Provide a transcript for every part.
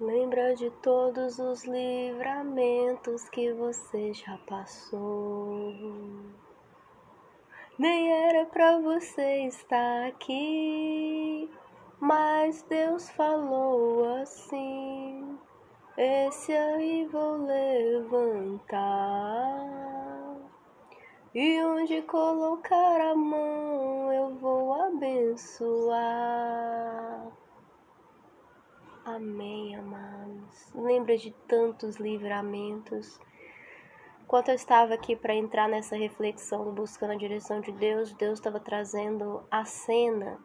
Lembra de todos os livramentos que você já passou. Nem era pra você estar aqui, mas Deus falou assim: Esse aí vou levantar. E onde colocar a mão eu vou abençoar. Amém, amados. Lembra de tantos livramentos. Enquanto eu estava aqui para entrar nessa reflexão, buscando a direção de Deus, Deus estava trazendo a cena,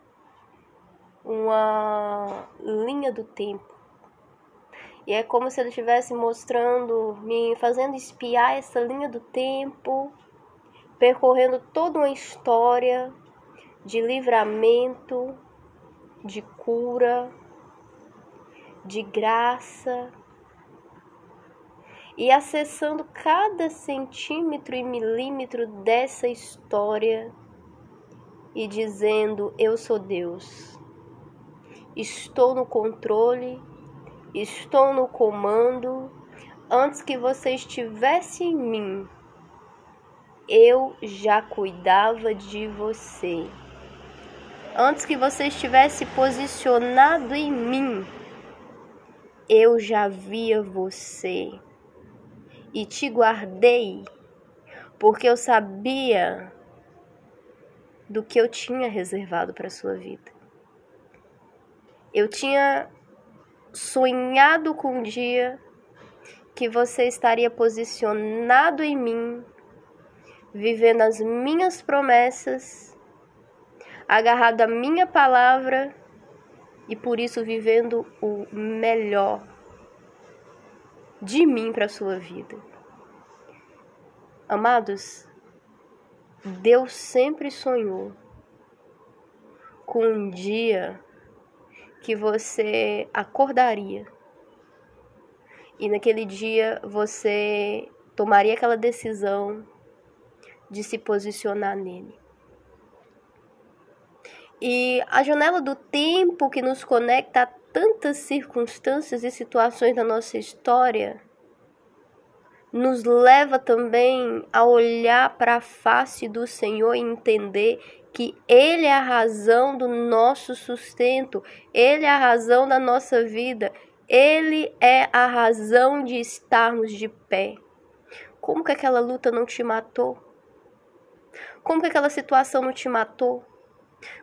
uma linha do tempo. E é como se ele estivesse mostrando, me fazendo espiar essa linha do tempo, percorrendo toda uma história de livramento, de cura, de graça e acessando cada centímetro e milímetro dessa história e dizendo: Eu sou Deus, estou no controle, estou no comando. Antes que você estivesse em mim, eu já cuidava de você. Antes que você estivesse posicionado em mim, eu já via você e te guardei, porque eu sabia do que eu tinha reservado para sua vida. Eu tinha sonhado com um dia que você estaria posicionado em mim, vivendo as minhas promessas, agarrado à minha palavra e por isso vivendo o melhor de mim para a sua vida. Amados, Deus sempre sonhou com um dia que você acordaria e naquele dia você tomaria aquela decisão de se posicionar nele. E a janela do tempo que nos conecta a tantas circunstâncias e situações da nossa história nos leva também a olhar para a face do Senhor e entender que Ele é a razão do nosso sustento, Ele é a razão da nossa vida, Ele é a razão de estarmos de pé. Como que aquela luta não te matou? Como que aquela situação não te matou?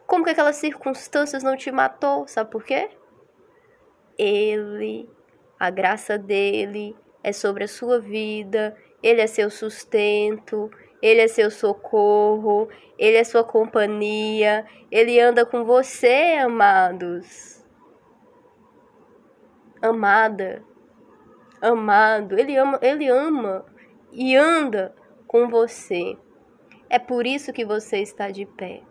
Como que aquelas circunstâncias não te matou? Sabe por quê? Ele, a graça dele é sobre a sua vida, ele é seu sustento, ele é seu socorro, ele é sua companhia, ele anda com você, amados. Amada, amado, ele ama, ele ama e anda com você. É por isso que você está de pé.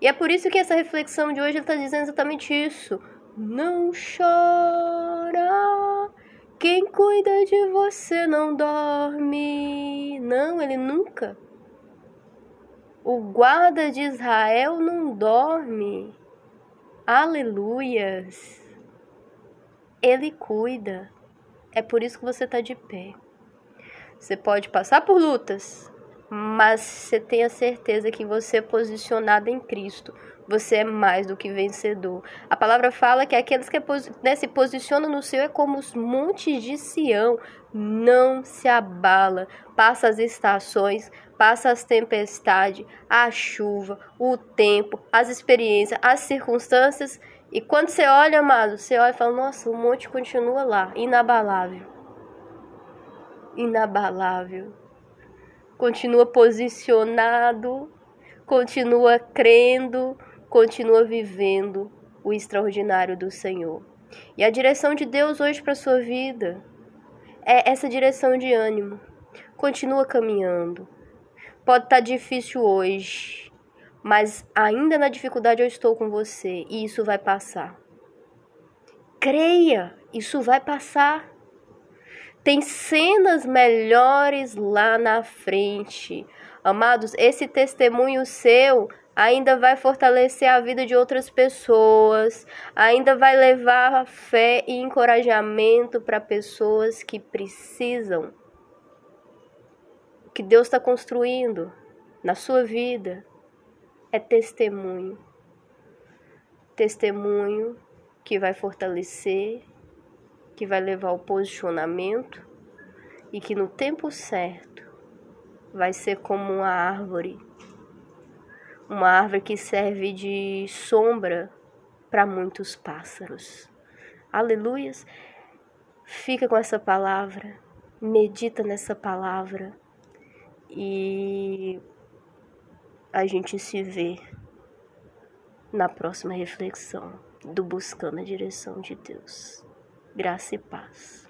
E é por isso que essa reflexão de hoje está dizendo exatamente isso. Não chora. Quem cuida de você não dorme. Não, ele nunca. O guarda de Israel não dorme. Aleluias. Ele cuida. É por isso que você está de pé. Você pode passar por lutas, mas você tenha certeza que você é posicionado em Cristo. Você é mais do que vencedor. A palavra fala que aqueles que né, se posicionam no Senhor é como os montes de Sião. Não se abala. Passa as estações, passa as tempestades, a chuva, o tempo, as experiências, as circunstâncias. E quando você olha, amado, você olha e fala: Nossa, o monte continua lá, inabalável. Inabalável continua posicionado, continua crendo, continua vivendo o extraordinário do Senhor. E a direção de Deus hoje para sua vida é essa direção de ânimo. Continua caminhando. Pode estar tá difícil hoje, mas ainda na dificuldade eu estou com você e isso vai passar. Creia, isso vai passar. Tem cenas melhores lá na frente. Amados, esse testemunho seu ainda vai fortalecer a vida de outras pessoas, ainda vai levar fé e encorajamento para pessoas que precisam. O que Deus está construindo na sua vida é testemunho. Testemunho que vai fortalecer, que vai levar ao posicionamento e que no tempo certo vai ser como uma árvore, uma árvore que serve de sombra para muitos pássaros. Aleluias! Fica com essa palavra, medita nessa palavra e a gente se vê na próxima reflexão do Buscando a Direção de Deus. Graça e paz.